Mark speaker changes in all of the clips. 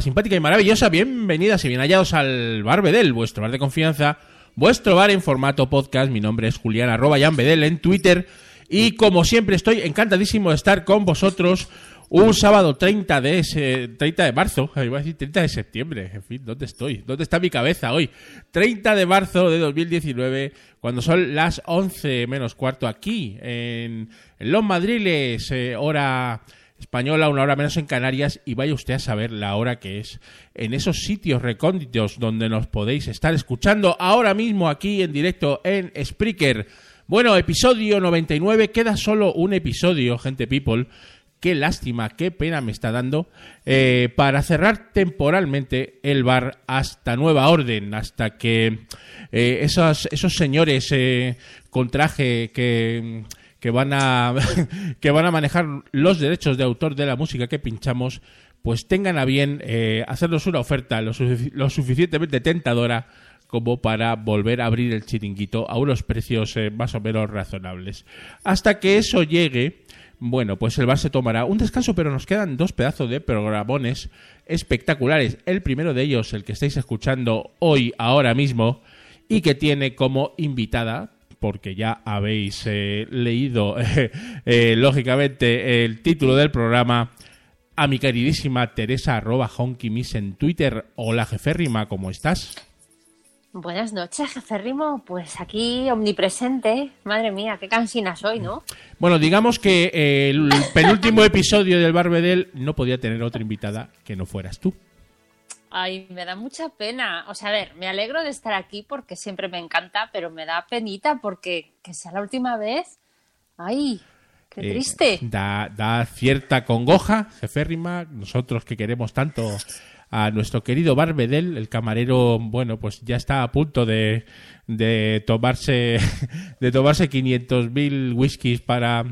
Speaker 1: simpática y maravillosa, bienvenidas y bien hallados al Bar Bedel, vuestro bar de confianza, vuestro bar en formato podcast. Mi nombre es Julián, arroba Jan Bedel en Twitter. Y como siempre, estoy encantadísimo de estar con vosotros un sábado 30 de, ese, 30 de marzo, iba a decir 30 de septiembre, en fin, ¿dónde estoy? ¿Dónde está mi cabeza hoy? 30 de marzo de 2019, cuando son las 11 menos cuarto aquí, en, Los Madriles, eh, hora española, una hora menos en Canarias, y vaya usted a saber la hora que es en esos sitios recónditos donde nos podéis estar escuchando ahora mismo aquí en directo en Spreaker. Bueno, episodio 99, queda solo un episodio, gente people. Qué lástima, qué pena me está dando eh, para cerrar temporalmente el bar hasta nueva orden, hasta que eh, esos, esos señores eh, con traje que que van a que van a manejar los derechos de autor de la música que pinchamos, pues tengan a bien eh, hacernos una oferta lo, suficientemente tentadora como para volver a abrir el chiringuito a unos precios eh, más o menos razonables. Hasta que eso llegue, bueno, pues el bar se tomará un descanso, pero nos quedan dos pedazos de programones espectaculares. El primero de ellos, el que estáis escuchando hoy, ahora mismo, y que tiene como invitada, porque ya habéis eh, leído, eh, lógicamente, el título del programa, a mi queridísima Teresa arroba Miss en Twitter. Hola, jeférrima, ¿cómo estás?
Speaker 2: Buenas noches, jeférrimo. Pues aquí omnipresente. Madre mía, qué cansina soy, ¿no?
Speaker 1: Bueno, digamos que el penúltimo episodio del Barbedel no podía tener otra invitada que no fueras tú.
Speaker 2: Ay, me da mucha pena. O sea, a ver, me alegro de estar aquí porque siempre me encanta, pero me da penita porque que sea la última vez. Ay, qué eh, triste.
Speaker 1: da, da, cierta congoja, jeférrima, nosotros que queremos tanto a nuestro querido Barbedel, el camarero, bueno, pues ya está a punto de, de tomarse de tomarse 500.000 whiskies para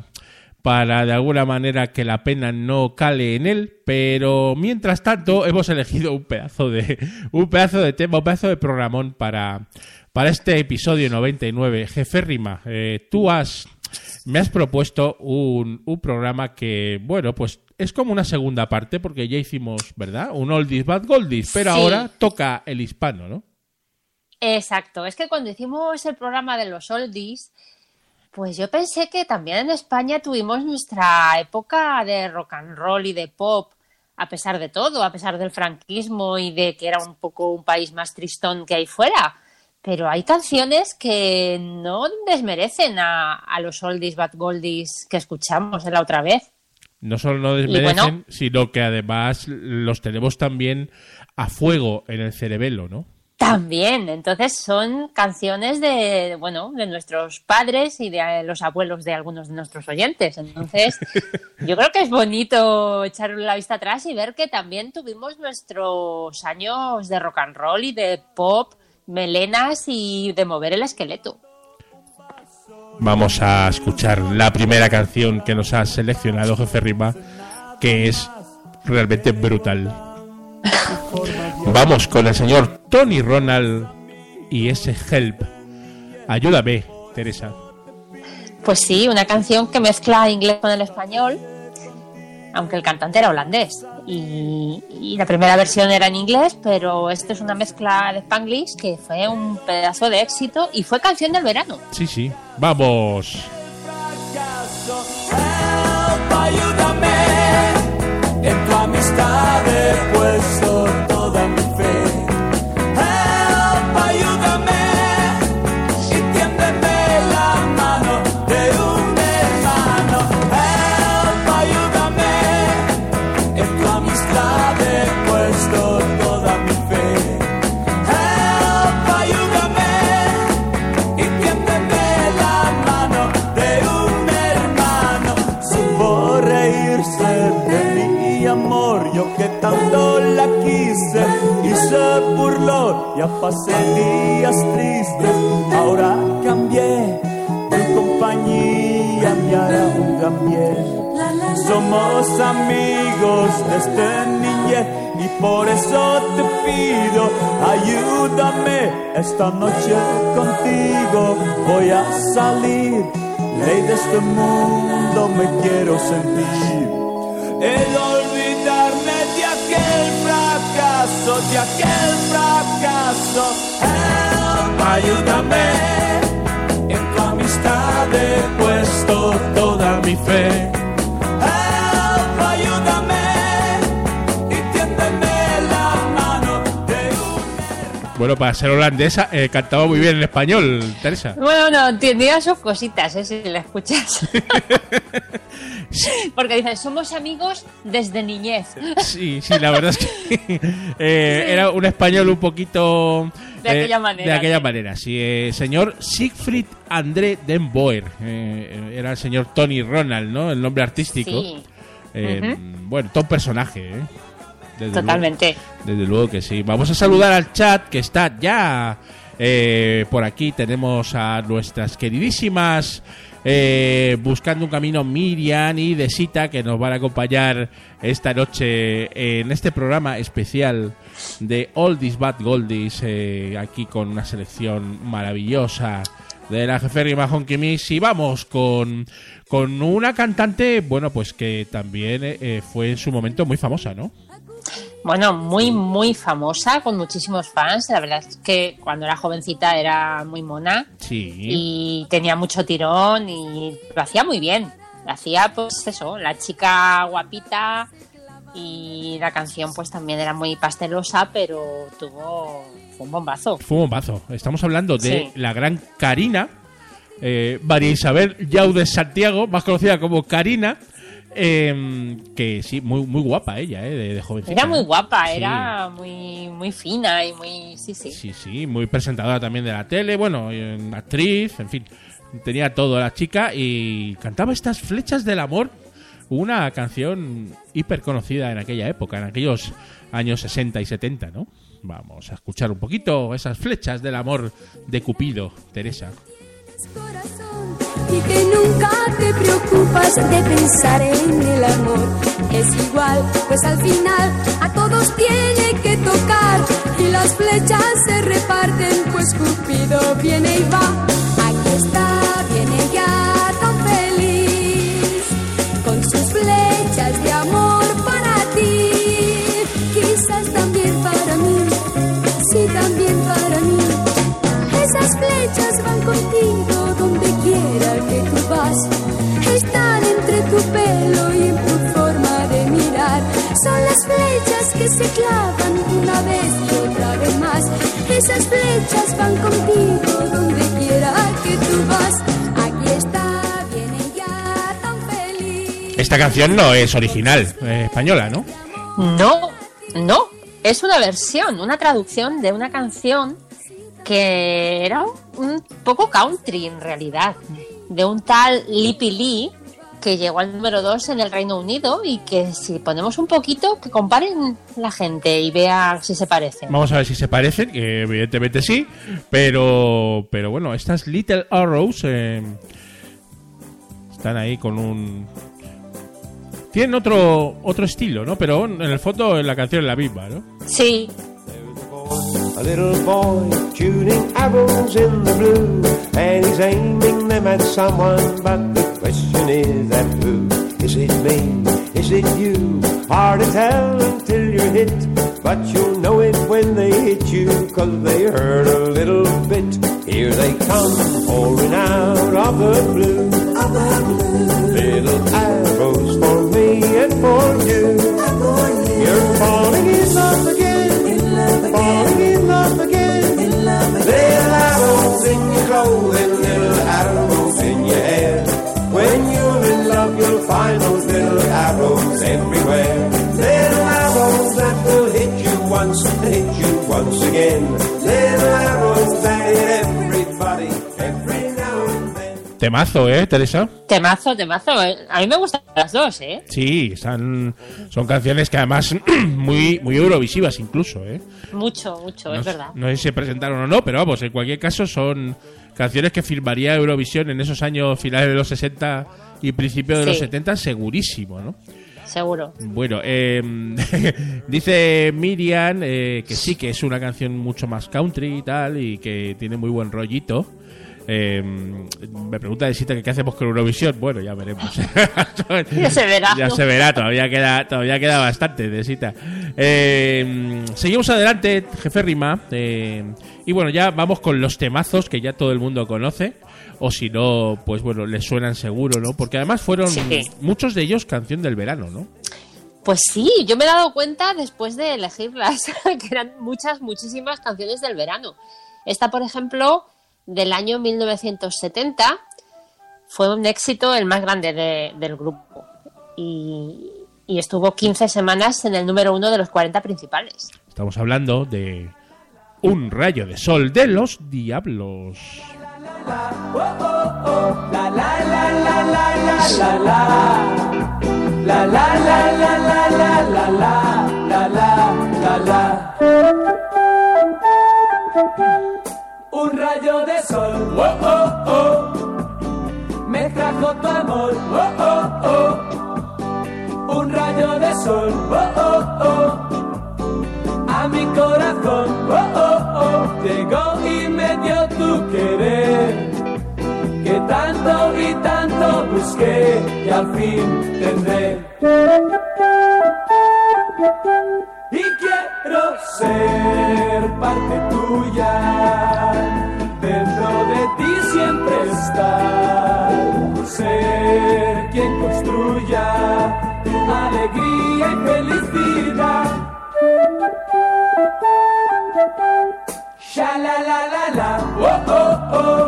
Speaker 1: para de alguna manera que la pena no cale en él, pero mientras tanto hemos elegido un pedazo de un pedazo de tema, un pedazo de programón para para este episodio 99. Jefe Rima, eh, tú has me has propuesto un, un programa que, bueno, pues es como una segunda parte porque ya hicimos, ¿verdad? Un oldies bad goldies, pero ahora toca el hispano, ¿no?
Speaker 2: Exacto, es que cuando hicimos el programa de los oldies pues yo pensé que también en España tuvimos nuestra época de rock and roll y de pop, a pesar de todo, a pesar del franquismo y de que era un poco un país más tristón que ahí fuera. Pero hay canciones que no desmerecen a, los oldies but goldies que escuchamos la otra vez.
Speaker 1: No solo no desmerecen, sino que además los tenemos también a fuego en el cerebelo, ¿no?
Speaker 2: También, entonces son canciones de, bueno, de nuestros padres y de los abuelos de algunos de nuestros oyentes. Entonces, yo creo que es bonito echar la vista atrás y ver que también tuvimos nuestros años de rock and roll y de pop, melenas y de mover el esqueleto.
Speaker 1: Vamos a escuchar la primera canción que nos ha seleccionado Jefe Rima, que es realmente brutal. Vamos con el señor Tony Ronald y ese Help. Ayúdame, Teresa.
Speaker 2: Pues sí, una canción que mezcla inglés con el español, aunque el cantante era holandés. Y, la primera versión era en inglés, pero esto es una mezcla de Spanglish que fue un pedazo de éxito y fue canción del verano.
Speaker 1: Sí, sí. Vamos.
Speaker 3: en tu amistad he puesto ya pasé días tristes, ahora cambié, tu compañía me hará un gran. Somos amigos desde niñez y por eso te pido, ayúdame esta noche contigo, voy a salir, ley de este mundo me quiero sentir, recuerdo de aquel fracaso. Help, ayúdame. En tu amistad he puesto toda mi fe. Help, ayúdame. Y tiéndeme la mano de un
Speaker 1: Bueno, para ser holandesa, eh, cantaba muy bien en español, Teresa.
Speaker 2: Bueno, no, entendía sus cositas, ¿eh? si la escuchas. Porque dicen, somos amigos desde niñez.
Speaker 1: Sí, sí, la verdad es que eh, era un español un poquito...
Speaker 2: De
Speaker 1: eh,
Speaker 2: aquella manera,
Speaker 1: De aquella
Speaker 2: sí.
Speaker 1: manera, sí. eh, señor Siegfried André Den Boer. era el señor Tony Ronald, ¿no? El nombre artístico.
Speaker 2: Sí,
Speaker 1: Eh, Bueno, todo personaje, ¿eh? Desde
Speaker 2: totalmente.
Speaker 1: luego- desde luego que sí. Vamos a saludar al chat que está ya por aquí. Tenemos a nuestras queridísimas eh, Buscando un Camino Miriam y Desita que nos van a acompañar esta noche en este programa especial de Oldies Bad Goldies. eh, aquí con una selección maravillosa de la jeférrima Honky Miss y vamos con, con una cantante, bueno, pues que también eh, fue en su momento muy famosa, ¿no?
Speaker 2: Bueno, muy, muy famosa, con muchísimos fans. La verdad es que cuando era jovencita era muy mona
Speaker 1: Sí.
Speaker 2: y tenía mucho tirón y lo hacía muy bien. Lo hacía, pues eso, la chica guapita y la canción pues también era muy pastelosa, pero tuvo fue un bombazo.
Speaker 1: Fue un bombazo. Estamos hablando de
Speaker 2: Sí.
Speaker 1: la gran Karina, eh, María Isabel Yaudes Santiago, más conocida como Karina, eh, que sí, muy, muy guapa ella, eh, de, de jovencita.
Speaker 2: Era muy
Speaker 1: ¿eh?
Speaker 2: guapa,
Speaker 1: Sí.
Speaker 2: era muy, muy fina y muy. Sí, sí.
Speaker 1: Sí, sí, muy presentadora también de la tele, bueno, actriz, en fin, tenía todo la chica y cantaba estas flechas del amor, una canción hiper conocida en aquella época, en aquellos años 60 y 70, ¿no? Vamos a escuchar un poquito esas flechas del amor de Cupido, Teresa.
Speaker 4: Y que nunca te preocupas de pensar en el amor. Es igual, pues al final a todos tiene que tocar y las flechas se reparten, Esas flechas van contigo donde quiera que tú vas. Aquí está, viene ya tan feliz.
Speaker 1: Esta canción no es original, eh, española, ¿no?
Speaker 2: No, no. Es una versión, una traducción de una canción que era un poco country en realidad, de un tal Lippy Lee que llegó al número 2 en el Reino Unido y que si ponemos un poquito, que comparen la gente y vea si se parecen.
Speaker 1: Vamos a ver si se parecen, que evidentemente sí, pero pero bueno, estas Little Arrows eh, están ahí con un tienen otro otro estilo, ¿no? Pero en el fondo la canción es la misma, ¿no?
Speaker 2: Sí,
Speaker 5: A little boy shooting arrows in the blue, and he's aiming them at someone. But the question is that who? Is it me? Is it you? Hard to tell until you're hit, but you'll know it when they hit you, cause they hurt a little bit. Here they come, pouring out of the blue. Little arrows for me and for you. You're falling in love again. Falling in love again. Little arrows in your clothing, little arrows in your hair. When you're in love, you'll find those little arrows everywhere. Little arrows that will hit you once and hit you once again. Little arrows
Speaker 1: Temazo, ¿eh, Teresa?
Speaker 2: temazo, temazo. A mí me gustan las dos, ¿eh?
Speaker 1: Sí, están, son canciones que además muy muy eurovisivas incluso, ¿eh?
Speaker 2: Mucho, mucho,
Speaker 1: No,
Speaker 2: es verdad.
Speaker 1: no sé si se presentaron o no, pero vamos, en cualquier caso son canciones que firmaría Eurovisión en esos años finales de los 60 y principios de
Speaker 2: Sí.
Speaker 1: los 70 segurísimo, ¿no?
Speaker 2: Seguro.
Speaker 1: Bueno, eh, dice Miriam eh, que sí, que es una canción mucho más country y tal, y que tiene muy buen rollito. Eh, me pregunta de Sita que qué hacemos con Eurovisión. Bueno, ya veremos.
Speaker 2: Ya se verá.
Speaker 1: Ya se verá, todavía queda, todavía queda bastante de Sita. Eh, seguimos adelante, jefe Rima. eh, y bueno, ya vamos con los temazos que ya todo el mundo conoce. O si no, pues bueno, les suenan seguro, ¿no? Porque además fueron
Speaker 2: Sí.
Speaker 1: muchos de ellos canción del verano, ¿no?
Speaker 2: Pues sí, yo me he dado cuenta después de elegirlas, que eran muchas, muchísimas canciones del verano. Esta, por ejemplo, del año 1970, fue un éxito el más grande de- del grupo. Y, y estuvo 15 semanas en el número uno de los 40 principales.
Speaker 1: Estamos hablando de Un rayo de sol de los diablos.
Speaker 3: Un rayo de sol, oh, oh, oh, me trajo tu amor, oh, oh, oh. Un rayo de sol, oh, oh, oh, a mi corazón, oh, oh, oh, llegó y me dio tu querer, que tanto y tanto busqué y al fin tendré. Y quiero ser parte tuya, estar, ser quien construya tu alegría y felicidad. Sha la la la la, oh oh oh,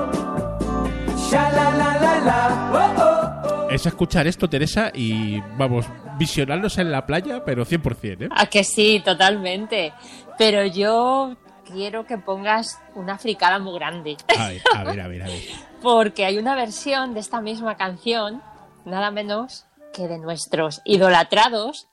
Speaker 3: sha la la la la, oh oh oh.
Speaker 1: Es escuchar esto, Teresa, y vamos, visionarnos en la playa, pero 100%, ¿eh?
Speaker 2: A que sí, totalmente. Pero yo quiero que pongas una fricada muy grande.
Speaker 1: A ver, a ver, a ver. A ver.
Speaker 2: Porque hay una versión de esta misma canción, nada menos que de nuestros idolatrados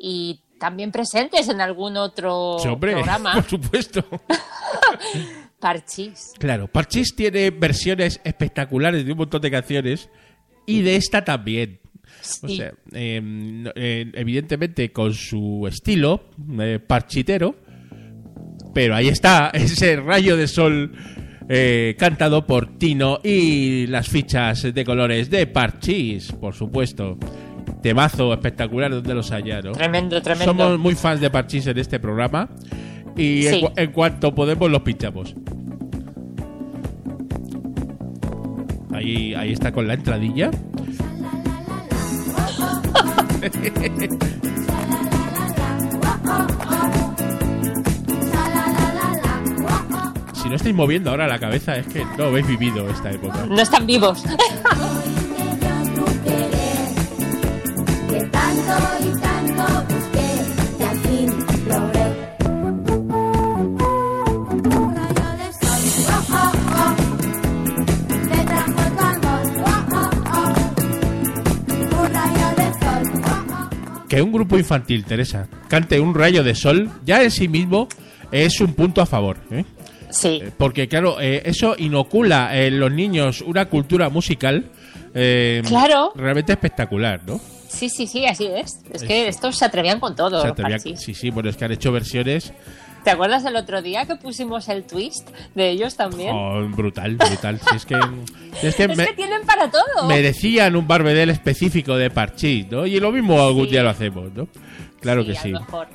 Speaker 2: y también presentes en algún otro
Speaker 1: Sí, hombre,
Speaker 2: programa,
Speaker 1: por supuesto.
Speaker 2: Parchís.
Speaker 1: Claro, Parchís tiene versiones espectaculares de un montón de canciones y de esta también. O sea, no- eh, evidentemente con su estilo eh, parchitero, pero ahí está ese rayo de sol eh, cantado por Tino y las fichas de colores de Parchís, por supuesto. Temazo espectacular donde los haya, ¿no?
Speaker 2: Tremendo, tremendo.
Speaker 1: Somos muy fans de Parchís en este programa y en, en cuanto podemos los pinchamos. Ahí, ahí está con la entradilla. Si no estáis moviendo ahora la cabeza es que no habéis vivido esta época.
Speaker 2: No están vivos.
Speaker 4: Que un
Speaker 1: grupo infantil, Teresa, cante un rayo de sol, ya en sí mismo es un punto a favor. ¿eh?
Speaker 2: Sí,
Speaker 1: Eh, Porque, claro, eh, eso inocula en los niños una cultura musical eh,
Speaker 2: Claro.
Speaker 1: realmente espectacular, ¿no?
Speaker 2: sí, sí, sí, así es. Es que estos se atrevían con todo.
Speaker 1: Había-
Speaker 2: Parchís.
Speaker 1: sí, sí, bueno, es que han hecho versiones
Speaker 2: ¿Te acuerdas el otro día que pusimos el twist de ellos también?
Speaker 1: oh, brutal, brutal. Si es que, es que
Speaker 2: es
Speaker 1: me-
Speaker 2: que tienen para todo.
Speaker 1: merecían un barbedel específico de Parchís, ¿no? Y lo mismo algún
Speaker 2: Sí.
Speaker 1: día lo hacemos, ¿no? Claro que
Speaker 2: a
Speaker 1: sí.
Speaker 2: lo mejor.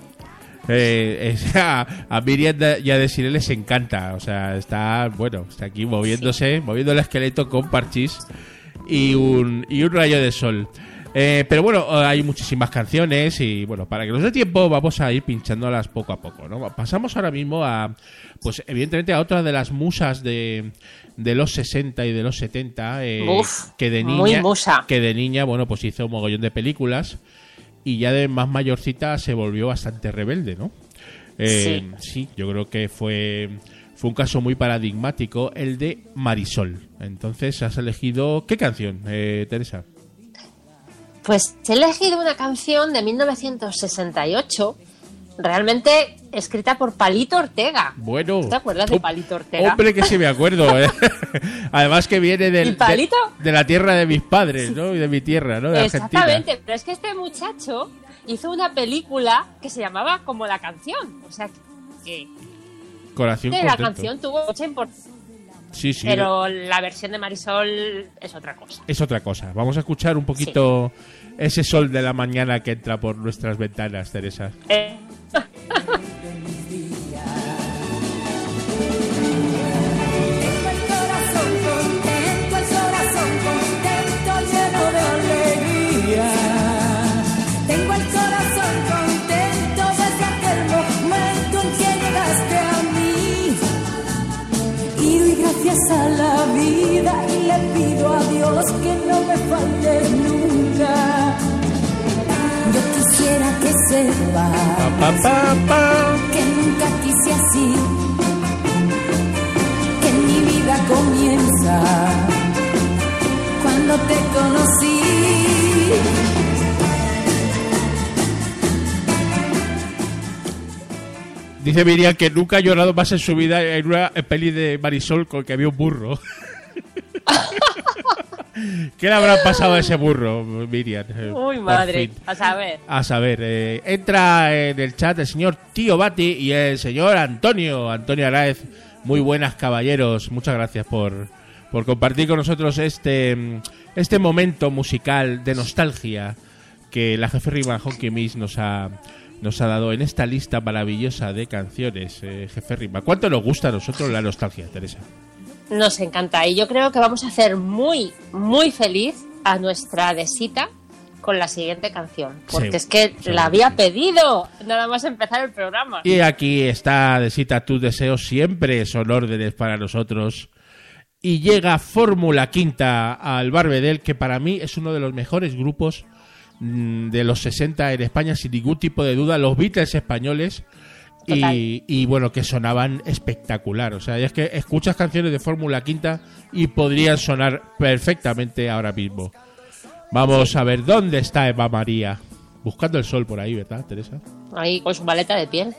Speaker 1: Eh, es- a, a Miriam y a Desiree les encanta. O sea, está, bueno, está aquí moviéndose, moviendo el esqueleto con parchís y un, y un rayo de sol. Eh, pero bueno, hay muchísimas canciones y bueno, para que nos dé tiempo vamos a ir pinchándolas poco a poco, ¿no? Pasamos ahora mismo a, pues evidentemente a otra de las musas de, de los 60 y de los 70, eh,
Speaker 2: Uf,
Speaker 1: que de
Speaker 2: muy
Speaker 1: niña,
Speaker 2: musa.
Speaker 1: que de niña, bueno, pues hizo un mogollón de películas y ya de más mayorcita se volvió bastante rebelde, ¿no? Eh, sí. yo creo que fue, fue un caso muy paradigmático el de Marisol. Entonces, has elegido qué canción, eh, Teresa?
Speaker 2: Pues he elegido una canción de 1968, realmente escrita por Palito Ortega.
Speaker 1: Bueno,
Speaker 2: ¿Te acuerdas de Palito Ortega?
Speaker 1: Hombre, que sí me acuerdo. ¿eh? Además que viene del. De, de la tierra de mis padres, ¿no? Y de mi tierra, ¿no? De Argentina.
Speaker 2: Exactamente, pero es que este muchacho hizo una película que se llamaba como la canción. O sea, que
Speaker 1: Corazón
Speaker 2: la
Speaker 1: contento.
Speaker 2: canción tuvo mucha importancia.
Speaker 1: Sí, sí.
Speaker 2: Pero la versión de Marisol es otra cosa.
Speaker 1: Es otra cosa. Vamos a escuchar un poquito ese sol de la mañana que entra por nuestras ventanas, Teresa.
Speaker 2: Eh,
Speaker 4: le pido a Dios que no me faltes nunca. Yo quisiera que sepa
Speaker 1: Pa, pa, pa.
Speaker 4: que nunca quise así, que mi vida comienza cuando te conocí.
Speaker 1: Dice Miriam que nunca ha llorado más en su vida en una peli de Marisol con que había un burro. ¿Qué le habrá pasado a ese burro, Miriam? Eh,
Speaker 2: Uy, madre. A saber.
Speaker 1: A saber, eh, entra en el chat el señor Tío Bati y el señor Antonio, Antonio Araez. Muy buenas, caballeros. Muchas gracias por, por compartir con nosotros este, este momento musical de nostalgia que la jefe Rima Honky Miss nos ha, nos ha dado en esta lista maravillosa de canciones, eh, jefe Rima. ¿Cuánto nos gusta a nosotros la nostalgia, Teresa?
Speaker 2: Nos encanta. Y yo creo que vamos a hacer muy, muy feliz a nuestra Desita con la siguiente canción. Porque
Speaker 1: Sí,
Speaker 2: es que la había pedido nada más empezar el programa.
Speaker 1: Y aquí está, Desita, tus deseos siempre son órdenes para nosotros. Y llega Fórmula Quinta al Barbedel, que para mí es uno de los mejores grupos mm, de los 60 en España, sin ningún tipo de duda. Los Beatles españoles. Y bueno, que sonaban espectacular. O sea, es que escuchas canciones de Fórmula Quinta y podrían sonar perfectamente ahora mismo. Vamos a ver dónde está Eva María. Buscando el sol por ahí, ¿verdad, Teresa?
Speaker 2: Ahí con su maleta de piel.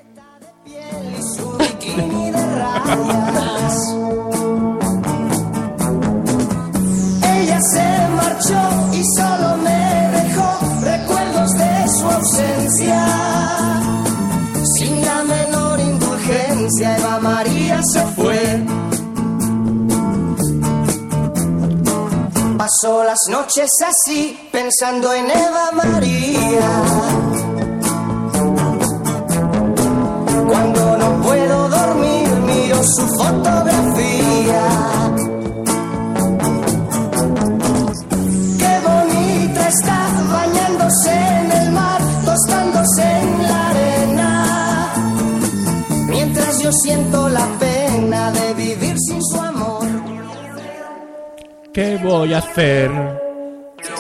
Speaker 6: Ella se marchó y solo me dejó recuerdos de su ausencia. Indulgencia, Eva María se fue. Pasó las noches así, pensando en Eva María. Cuando no puedo dormir, miro su fotografía. Yo siento la pena de vivir sin su amor.
Speaker 1: ¿Qué voy a hacer?
Speaker 6: ¿Qué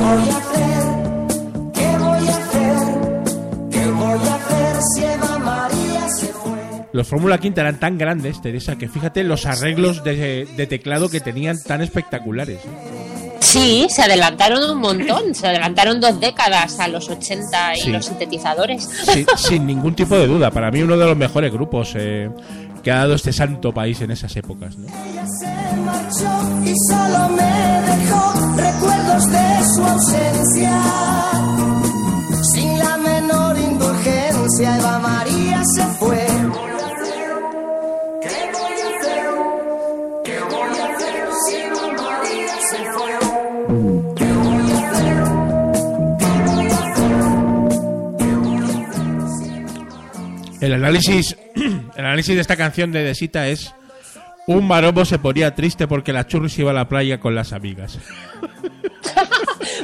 Speaker 6: voy a hacer? ¿Qué voy a hacer? ¿Qué voy a hacer si Eva María se fue?
Speaker 1: Los Fórmula Quinta eran tan grandes, Teresa, que fíjate los arreglos de, de teclado que tenían tan espectaculares. ¿eh?
Speaker 2: Sí, se adelantaron un montón. Se adelantaron dos décadas a los 80 y
Speaker 1: Sí.
Speaker 2: los sintetizadores.
Speaker 1: Sí, sin ningún tipo de duda. Para mí uno de los mejores grupos eh, que ha dado este santo país en esas épocas. ¿no?
Speaker 6: Ella se marchó y solo me dejó recuerdos de su ausencia.
Speaker 1: El análisis, el análisis de esta canción de Desita es un maromo se ponía triste porque la churris iba a la playa con las amigas.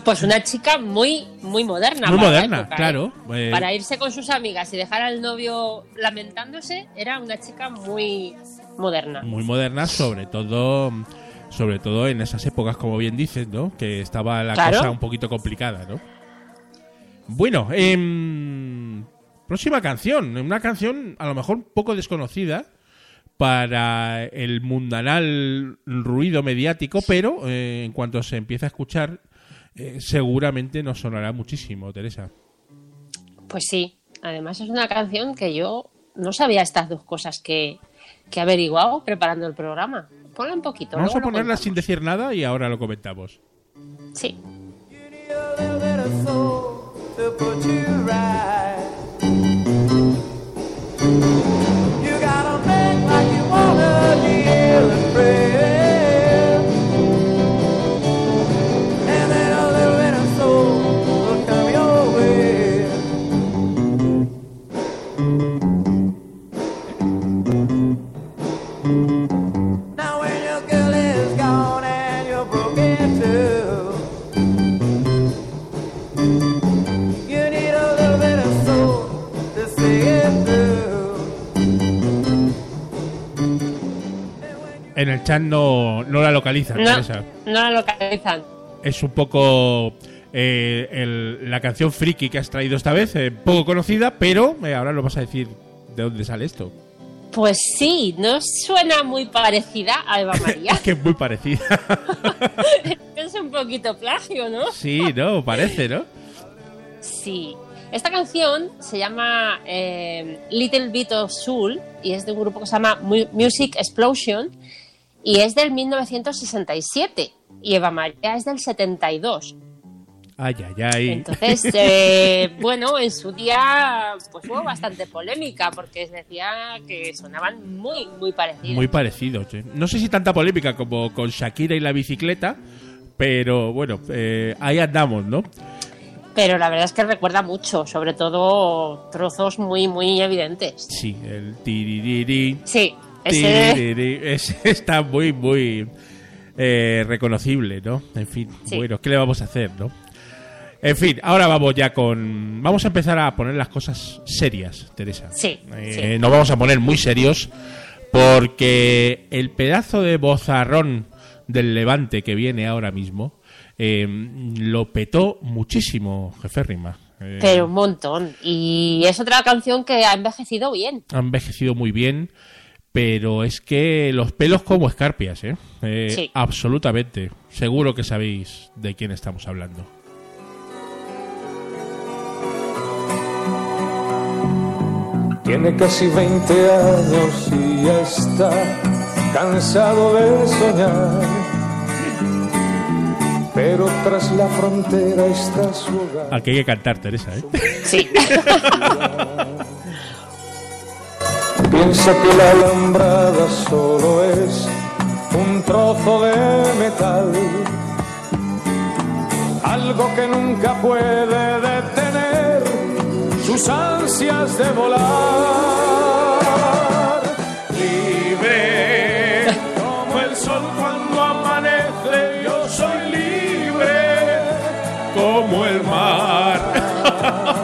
Speaker 2: Pues una chica muy, muy moderna.
Speaker 1: Muy moderna,
Speaker 2: época, ¿eh?
Speaker 1: claro. Eh,
Speaker 2: Para irse con sus amigas y dejar al novio lamentándose, era una chica muy moderna.
Speaker 1: Muy moderna, sobre todo sobre todo en esas épocas, como bien dices, ¿no? Que estaba la
Speaker 2: Claro.
Speaker 1: cosa un poquito complicada, ¿no? Bueno, em, próxima canción. Una canción a lo mejor un poco desconocida para el mundanal ruido mediático, pero eh, en cuanto se empieza a escuchar, eh, seguramente nos sonará muchísimo, Teresa.
Speaker 2: Pues sí, además es una canción que yo no sabía estas dos cosas que, que he averiguado preparando el programa ponla un poquito.
Speaker 1: Vamos a ponerla sin decir nada y ahora lo comentamos.
Speaker 2: Sí.
Speaker 3: thank you
Speaker 1: En el chat no, no la localizan,
Speaker 2: No, no la localizan.
Speaker 1: Es un poco eh, el- la canción friki que has traído esta vez, eh, poco conocida, pero eh, ahora lo vas a decir de dónde sale esto.
Speaker 2: Pues sí, no suena muy parecida a Eva María.
Speaker 1: Es que es muy parecida.
Speaker 2: es un poquito plagio, ¿no?
Speaker 1: sí, ¿no? Parece, ¿no?
Speaker 2: Sí. Esta canción se llama eh, Little Bit of Soul y es de un grupo que se llama Mu- Music Explosion y es del 1967 y Eva María es del 72.
Speaker 1: Ay, ay, ay.
Speaker 2: Entonces, eh, bueno, en su día pues hubo bastante polémica porque decía que sonaban muy, muy parecidos.
Speaker 1: Muy parecidos. ¿eh? No sé si tanta polémica como con Shakira y la bicicleta, pero bueno, eh, ahí andamos, ¿no?
Speaker 2: Pero la verdad es que recuerda mucho, sobre todo trozos muy, muy evidentes.
Speaker 1: Sí, el tiririri.
Speaker 2: Sí, ese...
Speaker 1: Ese está muy, muy eh, reconocible, ¿no? En fin,
Speaker 2: Sí.
Speaker 1: bueno, ¿qué le vamos a hacer, no? En fin, ahora vamos ya con... Vamos a empezar a poner las cosas serias, Teresa.
Speaker 2: Sí,
Speaker 1: Eh,
Speaker 2: sí.
Speaker 1: Nos vamos a poner muy serios porque el pedazo de bozarrón del Levante que viene ahora mismo eh, lo petó muchísimo, jefe Rima. Eh,
Speaker 2: Pero un montón. Y es otra canción que ha envejecido bien.
Speaker 1: ha envejecido muy bien, pero es que los pelos como escarpias, ¿eh? Eh,
Speaker 2: Sí.
Speaker 1: Absolutamente. Seguro que sabéis de quién estamos hablando.
Speaker 3: Tiene casi 20 años y ya está cansado de soñar. Pero tras la frontera está su hogar.
Speaker 1: Al que hay que cantar, Teresa, ¿eh?
Speaker 2: Sí.
Speaker 3: Piensa que la alambrada solo es un trozo de metal. Algo que nunca puede detener sus ansias de volar. Libre como el sol cuando amanece, yo soy libre
Speaker 1: Como el mar.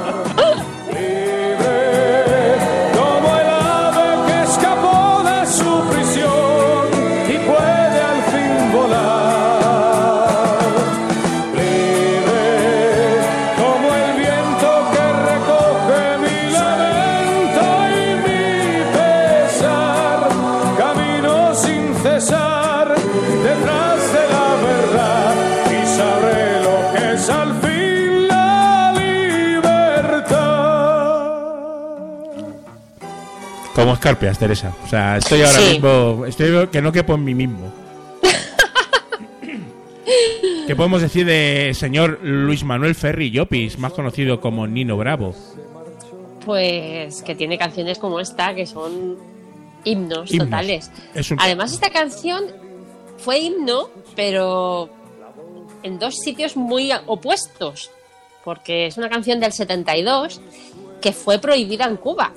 Speaker 3: Como
Speaker 1: escarpias, Teresa. O sea, estoy ahora
Speaker 2: Sí.
Speaker 1: mismo... Estoy que no quepo en mí mismo. ¿Qué podemos decir de señor Luis Manuel Ferri Llopis, más conocido como Nino Bravo?
Speaker 2: Pues que tiene canciones como esta que son himnos,
Speaker 1: Himnos.
Speaker 2: totales.
Speaker 1: Es un-
Speaker 2: Además, esta canción fue himno, pero en dos sitios muy opuestos. Porque es una canción del 72 que fue prohibida en Cuba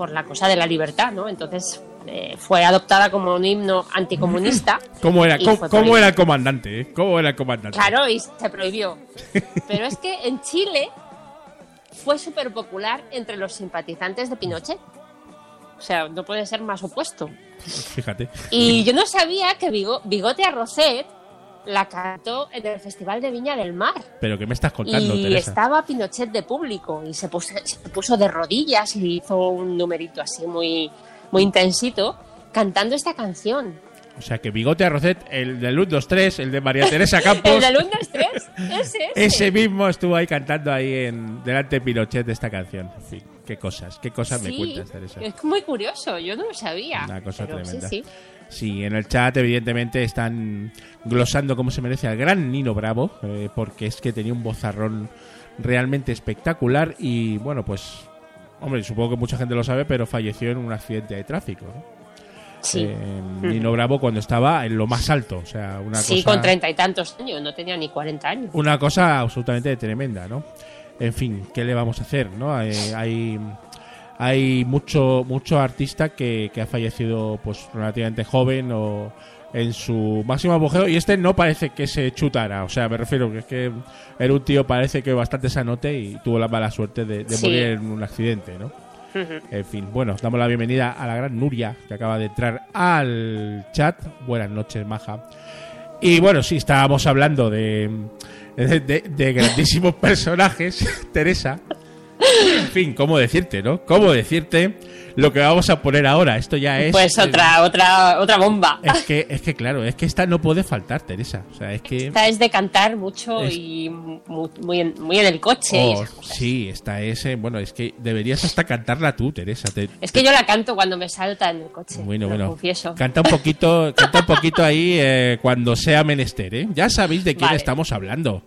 Speaker 2: por la cosa de la libertad, ¿no? Entonces eh, fue adoptada como un himno anticomunista.
Speaker 1: ¿Cómo era, cómo, era el comandante? eh? ¿Cómo era el comandante?
Speaker 2: Claro, y se prohibió. Pero es que en Chile fue súper popular entre los simpatizantes de Pinochet. O sea, no puede ser más opuesto.
Speaker 1: Fíjate.
Speaker 2: Y yo no sabía que Bigo- Bigote Arrocet la cantó en el Festival de Viña del Mar.
Speaker 1: Pero ¿qué me estás contando,
Speaker 2: Y
Speaker 1: Teresa?
Speaker 2: estaba Pinochet de público y se puso, se puso de rodillas y hizo un numerito así muy, muy intensito cantando esta canción.
Speaker 1: O sea, que Bigote Arrocet, el de Luz 23, el de María Teresa Campos,
Speaker 2: El de Luna Estrés, ese, ese.
Speaker 1: ese mismo estuvo ahí cantando ahí en delante de Pinochet de esta canción. En fin, qué cosas, qué cosas me
Speaker 2: Sí,
Speaker 1: cuentas, Teresa.
Speaker 2: Es muy curioso, yo no lo sabía.
Speaker 1: Una cosa
Speaker 2: pero
Speaker 1: tremenda.
Speaker 2: Sí, sí.
Speaker 1: Sí, en el chat evidentemente están glosando cómo se merece al gran Nino Bravo, eh, porque es que tenía un vozarrón realmente espectacular y bueno, pues, hombre, supongo que mucha gente lo sabe, pero falleció en un accidente de tráfico. ¿no?
Speaker 2: Sí,
Speaker 1: Eh, Nino Bravo cuando estaba en lo más alto, o sea, una
Speaker 2: sí
Speaker 1: cosa...
Speaker 2: con treinta y tantos años, no tenía ni cuarenta años.
Speaker 1: una cosa absolutamente tremenda, ¿no? En fin, ¿qué le vamos a hacer, no? Eh, hay hay mucho mucho artista que, que ha fallecido pues relativamente joven o en su máximo apogeo y este no parece que se chutara, o sea, me refiero que es que era un tío parece que bastante sanote y tuvo la mala suerte de, de
Speaker 2: Sí.
Speaker 1: morir en un accidente, ¿no? En fin, bueno, damos la bienvenida a la gran Nuria, que acaba de entrar al chat. Buenas noches, Maja. Y bueno, sí, estábamos hablando de, de, grandísimos personajes, Teresa. En fin, ¿cómo decirte, no? ¿Cómo decirte lo que vamos a poner ahora? Esto ya es...
Speaker 2: Pues otra, otra, otra bomba.
Speaker 1: Es que, es que claro, es que esta no puede faltar, Teresa. O sea, es que...
Speaker 2: Esta es de cantar mucho
Speaker 1: Es-
Speaker 2: y muy, muy en, muy en el coche.
Speaker 1: Oh, sí, esta es... eh, Bueno, es que deberías hasta cantarla tú, Teresa. Te-
Speaker 2: Es que yo la canto cuando me salta en el coche.
Speaker 1: Bueno,
Speaker 2: lo
Speaker 1: bueno.
Speaker 2: confieso.
Speaker 1: Canta un poquito, canta un poquito ahí eh, cuando sea menester, ¿eh? Ya sabéis de quién
Speaker 2: Vale.
Speaker 1: estamos hablando,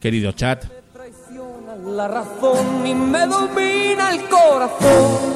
Speaker 1: querido chat.
Speaker 7: traiciona la razón y me domina el corazón.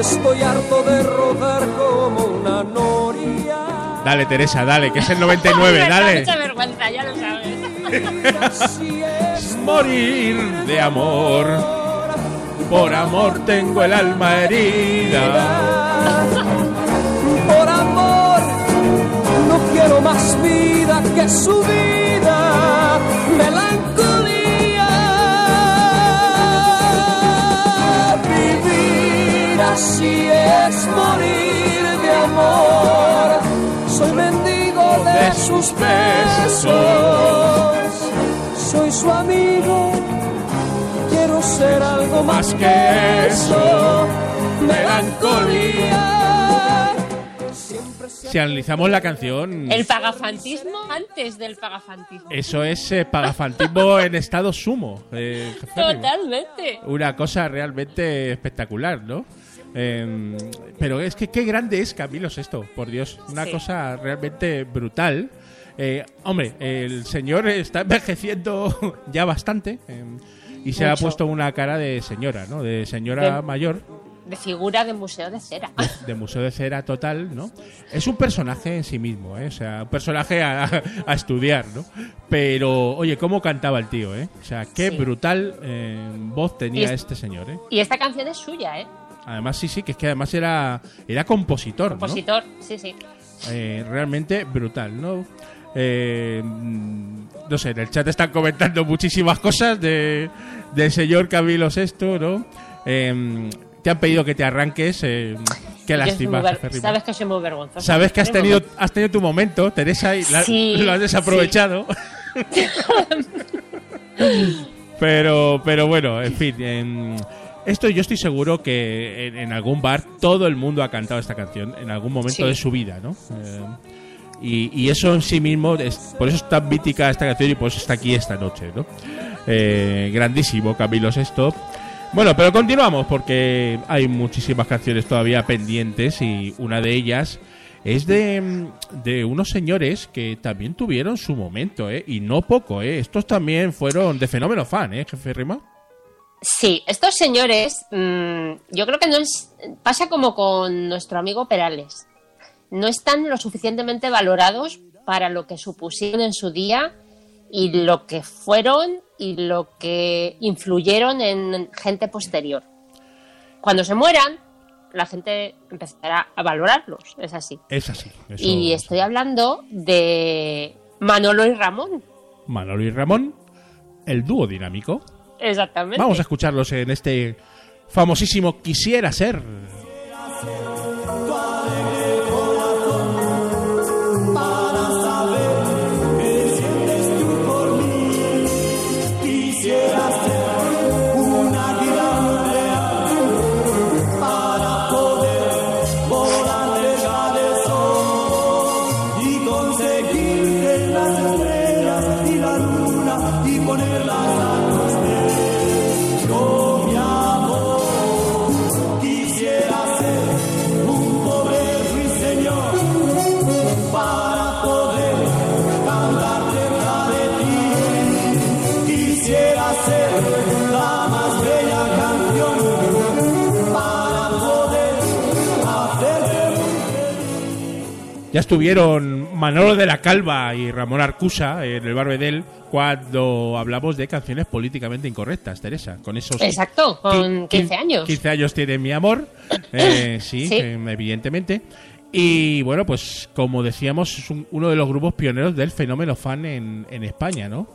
Speaker 7: Estoy harto de rodar como una noria.
Speaker 1: Dale, Teresa, dale, que es el 99,
Speaker 2: Me da
Speaker 1: dale.
Speaker 2: mucha vergüenza, ya lo sabes.
Speaker 7: Así es
Speaker 1: Morir de amor, por amor tengo el alma herida.
Speaker 7: Por amor, no quiero más vida que su vida. Melancolía. Así es morir de amor. Soy mendigo de, sus besos. Soy su amigo. Quiero ser algo más, que eso. Melancolía.
Speaker 1: Si analizamos la canción,
Speaker 2: El pagafantismo antes del pagafantismo.
Speaker 1: eso es eh, pagafantismo en estado sumo. eh.
Speaker 2: Totalmente.
Speaker 1: Una cosa realmente espectacular, ¿no? Eh, pero es que qué grande es Camilo esto, por Dios. Una
Speaker 2: Sí.
Speaker 1: cosa realmente brutal. Eh, hombre, el señor está envejeciendo ya bastante eh, y se ha
Speaker 2: Mucho.
Speaker 1: puesto una cara de señora, ¿no? De señora
Speaker 2: De-
Speaker 1: mayor,
Speaker 2: De figura de museo de cera.
Speaker 1: de museo de cera total, ¿no? Es un personaje en sí mismo, ¿eh? O sea, un personaje a, a estudiar, ¿no? Pero, oye, ¿cómo cantaba el tío, eh? O sea, qué
Speaker 2: Sí.
Speaker 1: brutal eh, voz tenía
Speaker 2: es-
Speaker 1: este señor, ¿eh?
Speaker 2: Y esta canción es suya, ¿eh?
Speaker 1: Además, sí, sí, que es que además era, era compositor, ¿no?
Speaker 2: Compositor, sí, sí.
Speaker 1: Eh, realmente brutal, ¿no? Eh, no sé, en el chat están comentando muchísimas cosas de, del señor Camilo VI, ¿no? Eh, te han pedido que te arranques. eh, qué lástima.
Speaker 2: Sabes que soy muy vergonzosa.
Speaker 1: Sabes que has tenido, has tenido tu momento, Teresa, y la-
Speaker 2: Sí,
Speaker 1: lo has desaprovechado. pero, pero bueno, en fin. Esto yo estoy seguro que en, en algún bar todo el mundo ha cantado esta canción en algún momento
Speaker 2: Sí.
Speaker 1: de su vida, ¿no? Eh, y, y eso en sí mismo, es, por eso es tan mítica esta canción y por eso está aquí esta noche, ¿no? Eh, grandísimo, Camilo Sesto. Bueno, pero continuamos porque hay muchísimas canciones todavía pendientes y una de ellas es de, de unos señores que también tuvieron su momento, ¿eh? Y no poco, ¿eh? Estos también fueron de fenómeno fan, ¿eh, jefe Rima?
Speaker 2: Sí, estos señores, mm, yo creo que no es, pasa como con nuestro amigo Perales. No están lo suficientemente valorados para lo que supusieron en su día y lo que fueron y lo que influyeron en gente posterior. Cuando se mueran, la gente empezará a valorarlos, es así.
Speaker 1: Es así. eso-
Speaker 2: Y estoy hablando de Manolo y Ramón.
Speaker 1: Manolo y Ramón, el dúo dinámico.
Speaker 2: Exactamente.
Speaker 1: Vamos a escucharlos en este famosísimo Quisiera ser. Ya estuvieron Manolo de la Calva y Ramón Arcusa en el Barbedel cuando hablamos de canciones políticamente incorrectas, Teresa. Con esos
Speaker 2: Exacto, con
Speaker 1: Qui-
Speaker 2: 15 años.
Speaker 1: 15 años tiene mi amor, eh, sí,
Speaker 2: Sí.
Speaker 1: eh, evidentemente. Y bueno, pues como decíamos, es un- uno de los grupos pioneros del fenómeno fan en, en España, ¿no?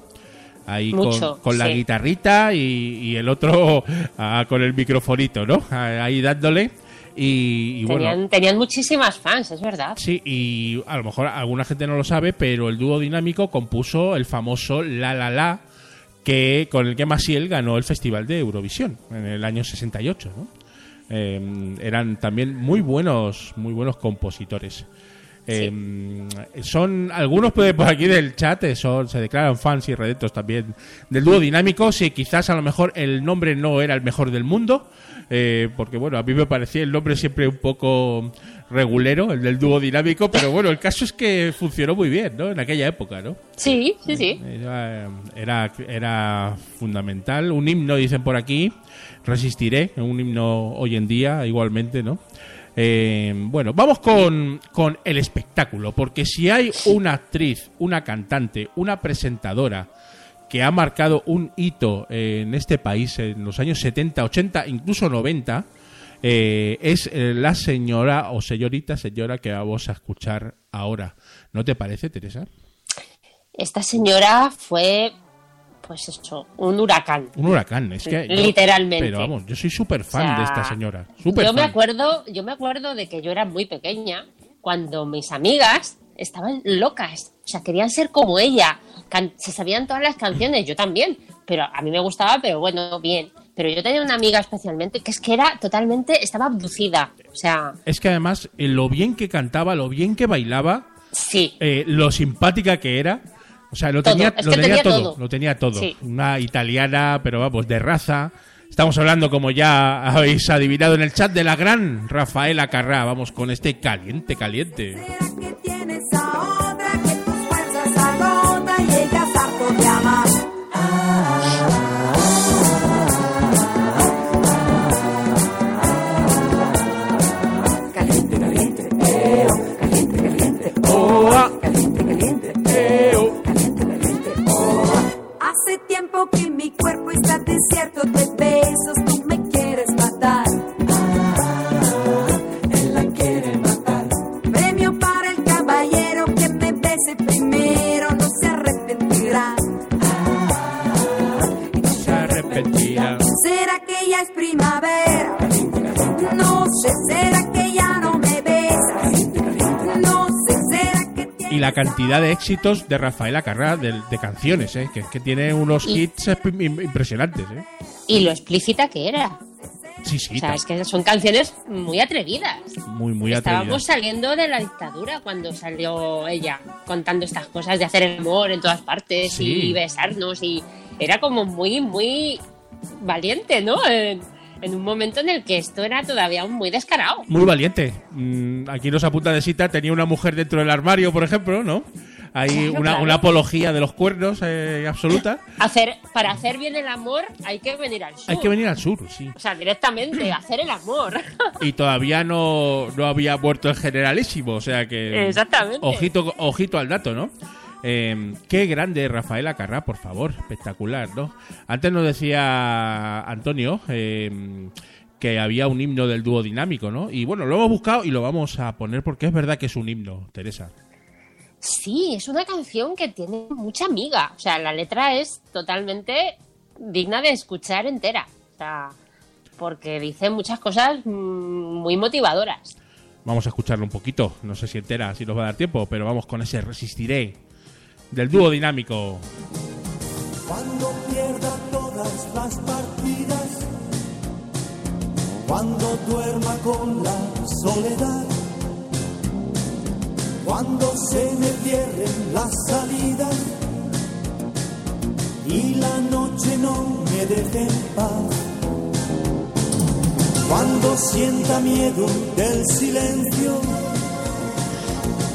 Speaker 1: Ahí
Speaker 2: Mucho,
Speaker 1: con, con la
Speaker 2: sí.
Speaker 1: guitarrita y, y el otro ah, con el microfonito, ¿no? Ah, Ahí dándole. Y, y
Speaker 2: tenían,
Speaker 1: bueno,
Speaker 2: tenían muchísimas fans, es verdad.
Speaker 1: sí, y a lo mejor alguna gente no lo sabe, pero el dúo dinámico compuso el famoso La La La, que con el que Maciel ganó el Festival de Eurovisión en el año 68, ¿no? Eh, eran también muy buenos, muy buenos compositores. Eh, son algunos por aquí del chat eh, son, se declaran fans y redentos también del dúo dinámico. Sí, quizás a lo mejor el nombre no era el mejor del mundo, eh, porque bueno, a mí me parecía el nombre siempre un poco regulero, el del dúo dinámico, pero bueno, el caso es que funcionó muy bien, ¿no? En aquella época, ¿no?
Speaker 2: Sí, sí, sí.
Speaker 1: Era, era, era fundamental. Un himno, dicen por aquí. Resistiré. Un himno hoy en día, igualmente, ¿no? Eh, bueno, vamos con, con el espectáculo. Porque si hay una actriz, una cantante, una presentadora que ha marcado un hito en este país en los años 70, 80, incluso 90, eh, es eh, la señora o señorita, señora que vamos a escuchar ahora. ¿No te parece, Teresa?
Speaker 2: Esta señora fue, pues eso, un huracán.
Speaker 1: Un huracán, es que... yo-
Speaker 2: Literalmente.
Speaker 1: pero vamos, yo soy súper fan
Speaker 2: O sea,
Speaker 1: de esta señora.
Speaker 2: Yo me acuerdo, yo me acuerdo de que yo era muy pequeña cuando mis amigas estaban locas, o sea, querían ser como ella, Can- se sabían todas las canciones, yo también, pero a mí me gustaba, pero bueno, bien. Pero yo tenía una amiga especialmente que es que era totalmente, estaba abducida, o sea,
Speaker 1: Es que además, eh, lo bien que cantaba, lo bien que bailaba,
Speaker 2: sí,
Speaker 1: eh, lo simpática que era. O sea, lo
Speaker 2: Todo,
Speaker 1: tenía,
Speaker 2: es
Speaker 1: lo tenía
Speaker 2: tenía
Speaker 1: todo,
Speaker 2: todo.
Speaker 1: lo tenía todo.
Speaker 2: Sí.
Speaker 1: Una italiana, pero vamos, de raza. Estamos hablando, como ya habéis adivinado en el chat, de la gran Rafaela Carrá. Vamos con este caliente, caliente.
Speaker 8: ¿Será que
Speaker 1: cantidad de éxitos de Rafaela Carrá, de, de canciones, ¿eh? que, que tiene unos
Speaker 2: Y-
Speaker 1: hits eh, im- impresionantes. ¿eh?
Speaker 2: y lo explícita que era.
Speaker 1: Sí, sí,
Speaker 2: O sea, es que son canciones muy atrevidas.
Speaker 1: muy, muy
Speaker 2: Estábamos
Speaker 1: atrevidas.
Speaker 2: saliendo de la dictadura cuando salió ella contando estas cosas de hacer el amor en todas partes
Speaker 1: Sí.
Speaker 2: y besarnos y era como muy, muy valiente, ¿no? En, en un momento en el que esto era todavía muy descarado.
Speaker 1: Muy valiente. Mm, aquí nos apunta de cita, tenía una mujer dentro del armario, por ejemplo, ¿no? Hay
Speaker 2: Claro,
Speaker 1: una,
Speaker 2: claro.
Speaker 1: una apología de los cuernos eh, absoluta.
Speaker 2: Hacer, para hacer bien el amor hay que venir al sur.
Speaker 1: Hay que venir al sur, sí.
Speaker 2: O sea, directamente, hacer el amor.
Speaker 1: Y todavía no, no había muerto el generalísimo, o sea que...
Speaker 2: Exactamente.
Speaker 1: Ojito, ojito al dato, ¿no? Eh, qué grande Rafaela Carrá, por favor, espectacular, ¿no? Antes nos decía Antonio eh, que había un himno del dúo dinámico, ¿no? Y bueno, lo hemos buscado y lo vamos a poner porque es verdad que es un himno, Teresa.
Speaker 2: Sí, es una canción que tiene mucha amiga. O sea, la letra es totalmente digna de escuchar entera. O sea, porque dice muchas cosas mm, muy motivadoras.
Speaker 1: Vamos a escucharlo un poquito, no sé si entera, si nos va a dar tiempo, pero vamos con ese Resistiré del dúo dinámico.
Speaker 9: Cuando pierda todas las partidas, cuando duerma con la soledad, cuando se me cierren las salidas y la noche no me deje en paz. Cuando sienta miedo del silencio,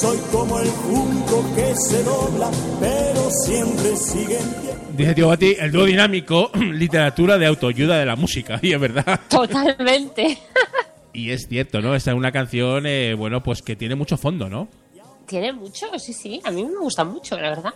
Speaker 10: soy como el junco que se dobla, pero siempre sigue en pie.
Speaker 1: Dice Tío Bati, el dúo dinámico, literatura de autoayuda de la música. Y es verdad.
Speaker 2: Totalmente.
Speaker 1: Y es cierto, ¿no? Esta es una canción, eh, bueno, pues que tiene mucho fondo, ¿no?
Speaker 2: Tiene mucho, sí, sí. A mí me gusta mucho, la verdad.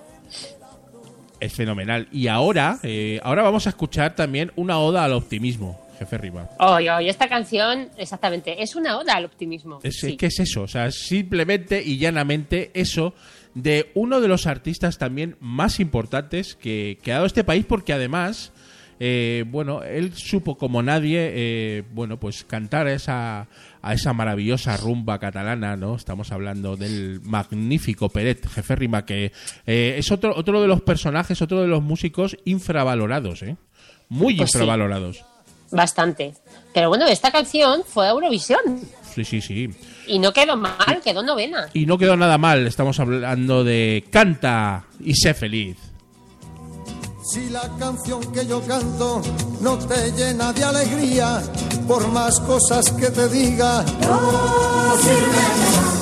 Speaker 1: Es fenomenal. Y ahora, eh, ahora vamos a escuchar también una oda al optimismo, jefe Riva.
Speaker 2: Oye, oye, esta canción, exactamente, es una oda al optimismo.
Speaker 1: Es,
Speaker 2: sí.
Speaker 1: ¿Qué es eso? O sea, simplemente y llanamente eso de uno de los artistas también más importantes que, que ha dado este país, porque además, eh, bueno, él supo como nadie, eh, bueno, pues cantar a esa, a esa maravillosa rumba catalana, ¿no? Estamos hablando del magnífico Peret, jefe Rima, que eh, es otro, otro de los personajes, otro de los músicos infravalorados, ¿eh? Muy
Speaker 2: Pues sí. Bastante. Pero bueno, esta canción fue a Eurovisión.
Speaker 1: Sí, sí, sí.
Speaker 2: Y no quedó mal, quedó novena.
Speaker 1: Y no quedó nada mal, estamos hablando de Canta y sé feliz.
Speaker 10: Si la canción que yo canto no te llena de alegría, por más cosas que te diga, no sirve.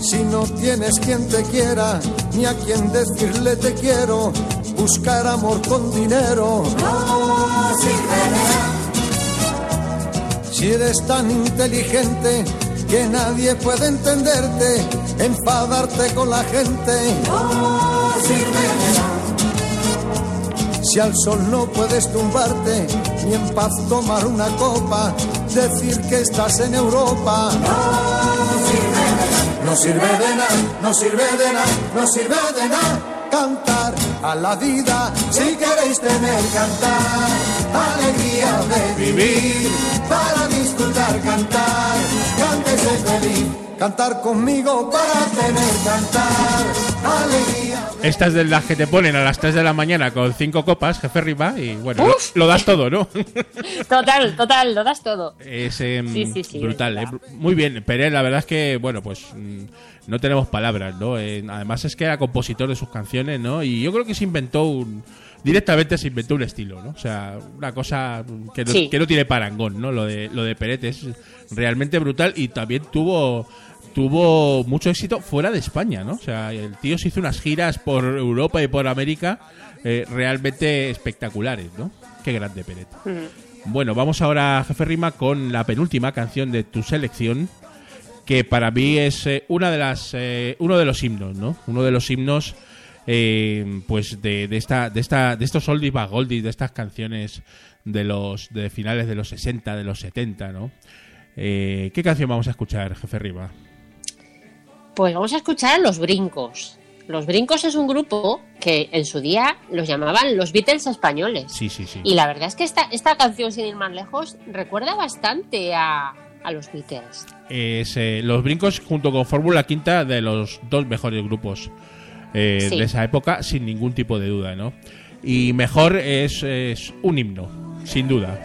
Speaker 10: Si no tienes quien te quiera, ni a quien decirle te quiero, buscar amor con dinero, no sirve. Si eres tan inteligente que nadie puede entenderte, enfadarte con la gente, no sirve. Si al sol no puedes tumbarte, ni en paz tomar una copa, decir que estás en Europa. No sirve de nada, no sirve de nada, no sirve de nada. Cantar a la vida, si queréis tener cantar, alegría de vivir, para disfrutar cantar, cántese feliz, cantar conmigo para tener cantar, alegría.
Speaker 1: Estas de las que te ponen a las 3 de la mañana con cinco copas, jefe Riva, y bueno, lo, das todo, ¿no?
Speaker 2: Total, total, lo das todo.
Speaker 1: Es em,
Speaker 2: Sí, sí, sí,
Speaker 1: brutal,
Speaker 2: es
Speaker 1: ¿eh?
Speaker 2: verdad.
Speaker 1: Muy bien, Pérez, la verdad es que, bueno, pues mm, no tenemos palabras, ¿no? Eh, además es que era compositor de sus canciones, ¿no? Y yo creo que se inventó un... Directamente se inventó un estilo, ¿no? O sea, una cosa que no, que no tiene parangón, ¿no? Lo de, lo de Peret es realmente brutal y también tuvo tuvo mucho éxito fuera de España, ¿no? O sea, el tío se hizo unas giras por Europa y por América eh, realmente espectaculares, ¿no? Qué grande Peret. Bueno, vamos ahora, jefe Rima, con la penúltima canción de tu selección, que para mí es eh, una de las, eh, uno de los himnos, ¿no? Uno de los himnos, eh, pues de, de esta, de esta, de estos oldies but goldies, de estas canciones de los, de finales de los 60, de los 70, ¿no? Eh, ¿Qué canción vamos a escuchar, jefe Riva?
Speaker 2: Pues vamos a escuchar a Los Brincos. Los Brincos es un grupo que en su día los llamaban los Beatles españoles.
Speaker 1: Sí, sí, sí.
Speaker 2: Y la verdad es que esta, esta canción, sin ir más lejos, recuerda bastante a, a los Beatles.
Speaker 1: Es, eh, los brincos junto con Fórmula Quinta de los dos mejores grupos eh,
Speaker 2: Sí.
Speaker 1: de esa época, sin ningún tipo de duda, ¿no? Y mejor es, es un himno, sin duda.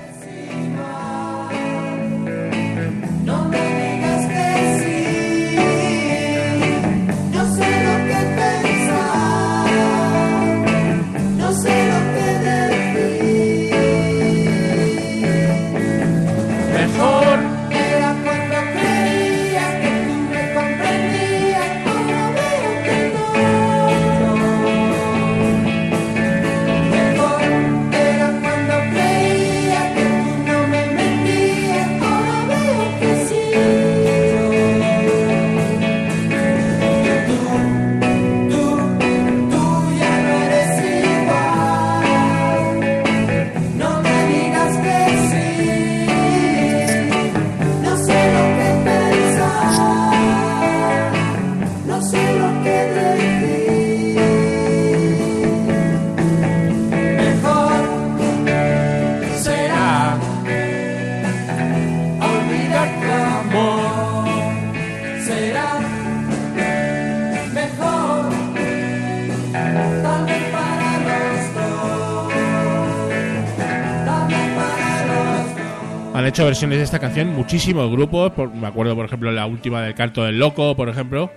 Speaker 1: Han hecho versiones de esta canción muchísimos grupos. por- me acuerdo, por ejemplo, la última del Canto del Loco, por ejemplo.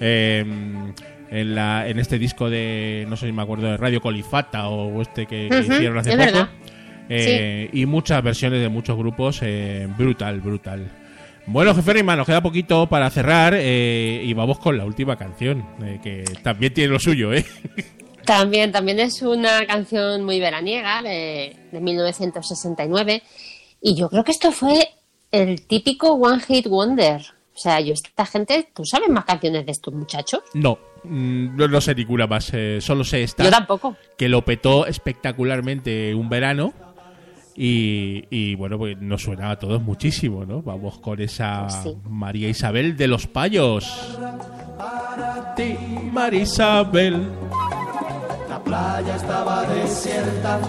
Speaker 1: Eh, en, la, en este disco de, no sé si me acuerdo, de Radio Colifata o este que, hicieron hace poco.
Speaker 2: verdad.
Speaker 1: Eh, Y muchas versiones de muchos grupos. eh, brutal, brutal. Bueno, jefe Rima, nos queda poquito para cerrar eh, y vamos con la última canción, eh, que también tiene lo suyo, ¿eh?
Speaker 2: También, también es una canción muy veraniega de, de 1969 y yo creo que esto fue el típico One Hit Wonder. O sea, yo esta gente, ¿tú sabes más canciones de estos muchachos?
Speaker 1: No, mm, no, no sé ninguna más, eh, solo sé esta.
Speaker 2: Yo tampoco.
Speaker 1: que lo petó espectacularmente un verano. Y, y, bueno, pues nos suena a todos muchísimo, ¿no? Vamos con esa
Speaker 2: Pues sí.
Speaker 1: María Isabel de los Payos. Para ti, María Isabel.
Speaker 3: La playa estaba desierta,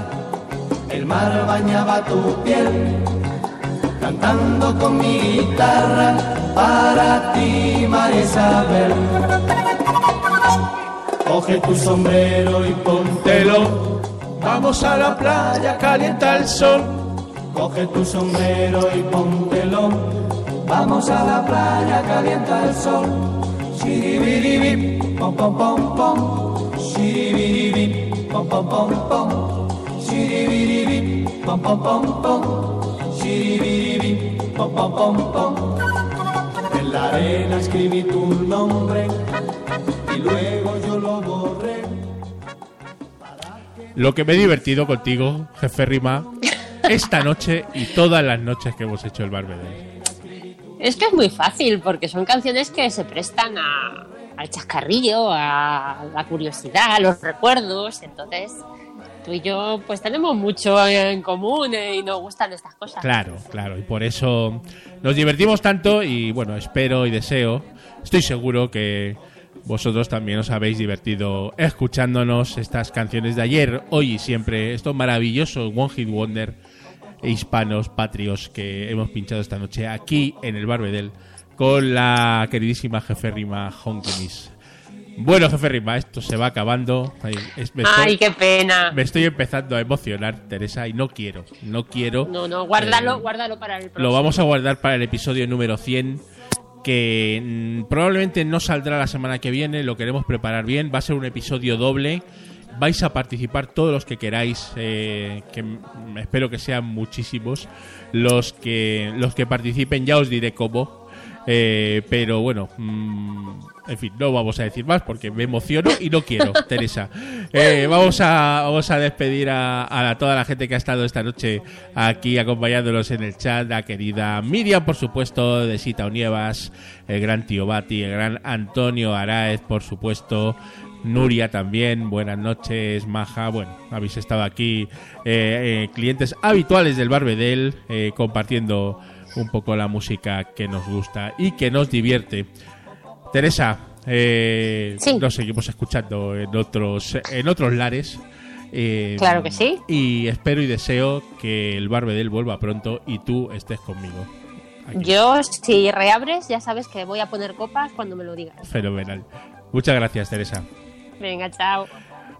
Speaker 3: el mar bañaba tu piel, cantando con mi guitarra para ti, María Isabel. Coge tu sombrero y póntelo,
Speaker 1: Vamos a la playa, calienta el sol.
Speaker 3: coge tu sombrero y póntelo. Vamos a la playa, calienta el sol. Shiribiribip, pom pom pom pom. Shiribiribip, pom pom pom pom. En la arena escribí tu nombre y luego yo lo borré.
Speaker 1: Lo que me he divertido contigo, jefe Rima, esta noche y todas las noches que hemos hecho el Barbedel.
Speaker 2: Es que es muy fácil porque son canciones que se prestan a, al chascarrillo, a la curiosidad, a los recuerdos. Entonces, tú y yo pues tenemos mucho en común eh, y nos gustan estas cosas.
Speaker 1: Claro, claro, y por eso nos divertimos tanto y bueno, espero y deseo, estoy seguro que vosotros también os habéis divertido escuchándonos estas canciones de ayer, hoy y siempre, estos maravillosos One Hit Wonder hispanos patrios que hemos pinchado esta noche aquí en el Barbedel con la queridísima jeférrima Honkinis. Bueno, jeférrima, esto se va acabando. Ay, es- me estoy-
Speaker 2: Ay, qué pena.
Speaker 1: me estoy empezando a emocionar, Teresa, y no quiero, no quiero.
Speaker 2: No, no, guárdalo,
Speaker 1: Eh,
Speaker 2: guárdalo para el próximo.
Speaker 1: Lo vamos a guardar para el episodio número 100, que mm, probablemente no saldrá la semana que viene, lo queremos preparar bien, va a ser un episodio doble. Vais a participar todos los que queráis, eh, que espero que sean muchísimos los que los que participen. Ya os diré cómo, eh, pero bueno, mm, en fin, no vamos a decir más porque me emociono y no quiero, Teresa. Eh, vamos, a, vamos a despedir a, a toda la gente que ha estado esta noche aquí acompañándonos en el chat. La querida Miriam, por supuesto, de Sita Unievas, el gran tío Bati, el gran Antonio Araez, por supuesto. Nuria también, buenas noches, Maja. Bueno, habéis estado aquí, eh, eh, clientes habituales del Barbedel, eh, compartiendo un poco la música que nos gusta y que nos divierte. Teresa, eh,
Speaker 2: Sí.
Speaker 1: nos seguimos escuchando en otros, en otros lares. eh,
Speaker 2: Claro que sí.
Speaker 1: Y espero y deseo que el Barbedel vuelva pronto y tú estés conmigo. aquí.
Speaker 2: Yo, si reabres, ya sabes que voy a poner copas cuando me lo digas.
Speaker 1: Fenomenal. Muchas gracias, Teresa.
Speaker 2: Venga, chao.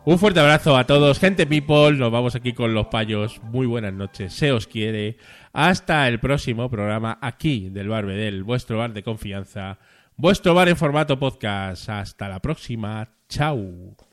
Speaker 1: Un fuerte abrazo a todos, gente people. Nos vamos aquí con los payos. Muy buenas noches. Se os quiere. Hasta el próximo programa aquí del Barbedel, vuestro bar de confianza, vuestro bar en formato podcast. Hasta la próxima. Chao.